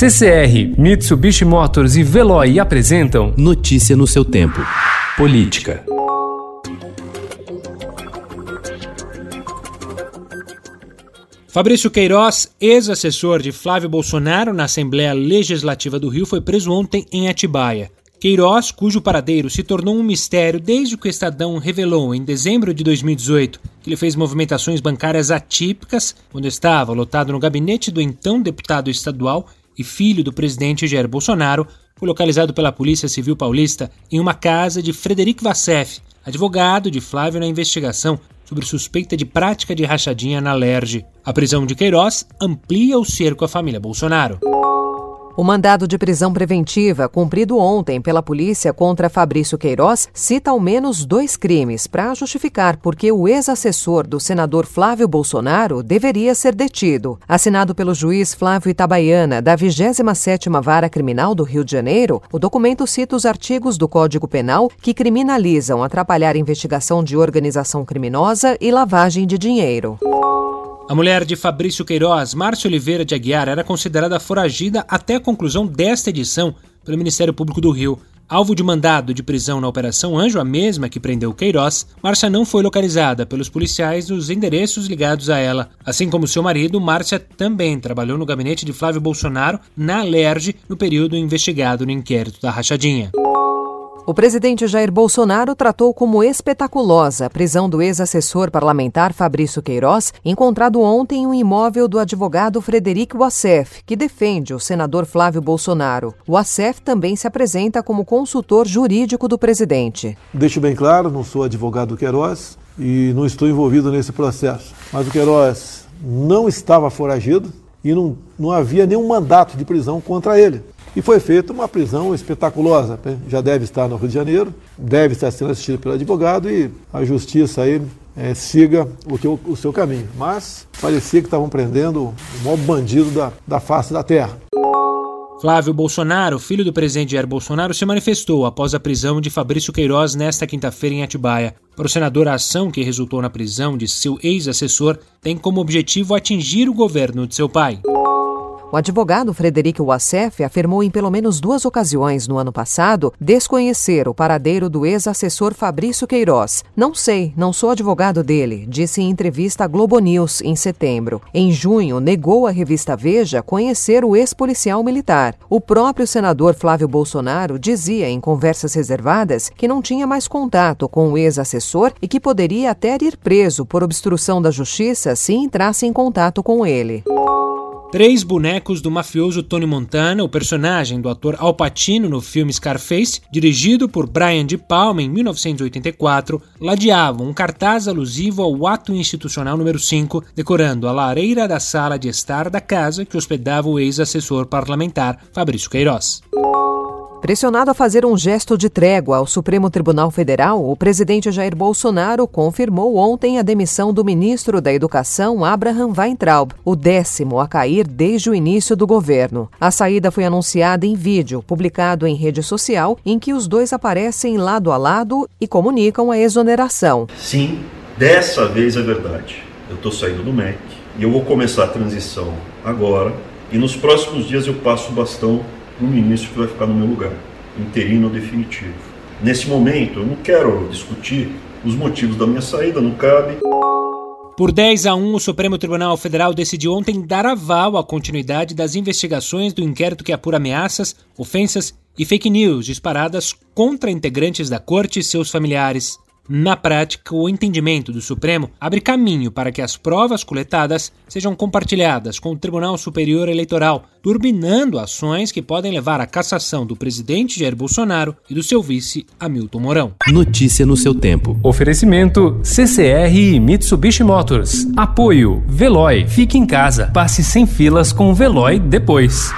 CCR, Mitsubishi Motors e Veloy apresentam Notícia no seu tempo. Política. Fabrício Queiroz, ex-assessor de Flávio Bolsonaro na Assembleia Legislativa do Rio, foi preso ontem em Atibaia. Queiroz, cujo paradeiro se tornou um mistério desde que o Estadão revelou em dezembro de 2018 que ele fez movimentações bancárias atípicas quando estava lotado no gabinete do então deputado estadual e filho do presidente Jair Bolsonaro, foi localizado pela Polícia Civil Paulista em uma casa de Frederic Vassef, advogado de Flávio na investigação sobre suspeita de prática de rachadinha na LERJ. A prisão de Queiroz amplia o cerco à família Bolsonaro. O mandado de prisão preventiva, cumprido ontem pela polícia contra Fabrício Queiroz, cita ao menos dois crimes para justificar por que o ex-assessor do senador Flávio Bolsonaro deveria ser detido. Assinado pelo juiz Flávio Itabaiana, da 27ª Vara Criminal do Rio de Janeiro, o documento cita os artigos do Código Penal que criminalizam atrapalhar investigação de organização criminosa e lavagem de dinheiro. A mulher de Fabrício Queiroz, Márcia Oliveira de Aguiar, era considerada foragida até a conclusão desta edição pelo Ministério Público do Rio. Alvo de mandado de prisão na Operação Anjo, a mesma que prendeu Queiroz, Márcia não foi localizada pelos policiais nos endereços ligados a ela. Assim como seu marido, Márcia também trabalhou no gabinete de Flávio Bolsonaro, na Alerj, no período investigado no inquérito da rachadinha. O presidente Jair Bolsonaro tratou como espetaculosa a prisão do ex-assessor parlamentar Fabrício Queiroz, encontrado ontem em um imóvel do advogado Frederic Wassef, que defende o senador Flávio Bolsonaro. O Wassef também se apresenta como consultor jurídico do presidente. Deixo bem claro, não sou advogado do Queiroz e não estou envolvido nesse processo. Mas o Queiroz não estava foragido e não, não havia nenhum mandato de prisão contra ele. E foi feita uma prisão espetaculosa. Já deve estar no Rio de Janeiro, deve estar sendo assistido pelo advogado e a justiça aí é, siga o, que, o seu caminho. Mas parecia que estavam prendendo o maior bandido da, da face da terra. Flávio Bolsonaro, filho do presidente Jair Bolsonaro, se manifestou após a prisão de Fabrício Queiroz nesta quinta-feira em Atibaia. Para o senador, a ação que resultou na prisão de seu ex-assessor tem como objetivo atingir o governo de seu pai. O advogado Frederico Wassef afirmou em pelo menos duas ocasiões no ano passado desconhecer o paradeiro do ex-assessor Fabrício Queiroz. Não sei, não sou advogado dele, disse em entrevista à Globo News em setembro. Em junho, negou à revista Veja conhecer o ex-policial militar. O próprio senador Flávio Bolsonaro dizia em conversas reservadas que não tinha mais contato com o ex-assessor e que poderia até ir preso por obstrução da justiça se entrasse em contato com ele. Três bonecos do mafioso Tony Montana, o personagem do ator Al Pacino no filme Scarface, dirigido por Brian De Palma em 1984, ladeavam um cartaz alusivo ao ato institucional número 5, decorando a lareira da sala de estar da casa que hospedava o ex-assessor parlamentar Fabrício Queiroz. Pressionado a fazer um gesto de trégua ao Supremo Tribunal Federal, o presidente Jair Bolsonaro confirmou ontem a demissão do ministro da Educação, Abraham Weintraub, o décimo a cair desde o início do governo. A saída foi anunciada em vídeo, publicado em rede social, em que os dois aparecem lado a lado e comunicam a exoneração. Sim, dessa vez é verdade. Eu estou saindo do MEC e eu vou começar a transição agora. E nos próximos dias eu passo o bastão um ministro que vai ficar no meu lugar, interino ou definitivo. Nesse momento, eu não quero discutir os motivos da minha saída, não cabe. Por 10 a 1, o Supremo Tribunal Federal decidiu ontem dar aval à continuidade das investigações do inquérito que apura ameaças, ofensas e fake news disparadas contra integrantes da corte e seus familiares. Na prática, o entendimento do Supremo abre caminho para que as provas coletadas sejam compartilhadas com o Tribunal Superior Eleitoral, turbinando ações que podem levar à cassação do presidente Jair Bolsonaro e do seu vice Hamilton Mourão. Notícia no seu tempo. Oferecimento CCR e Mitsubishi Motors. Apoio Veloy. Fique em casa. Passe sem filas com o Veloy depois.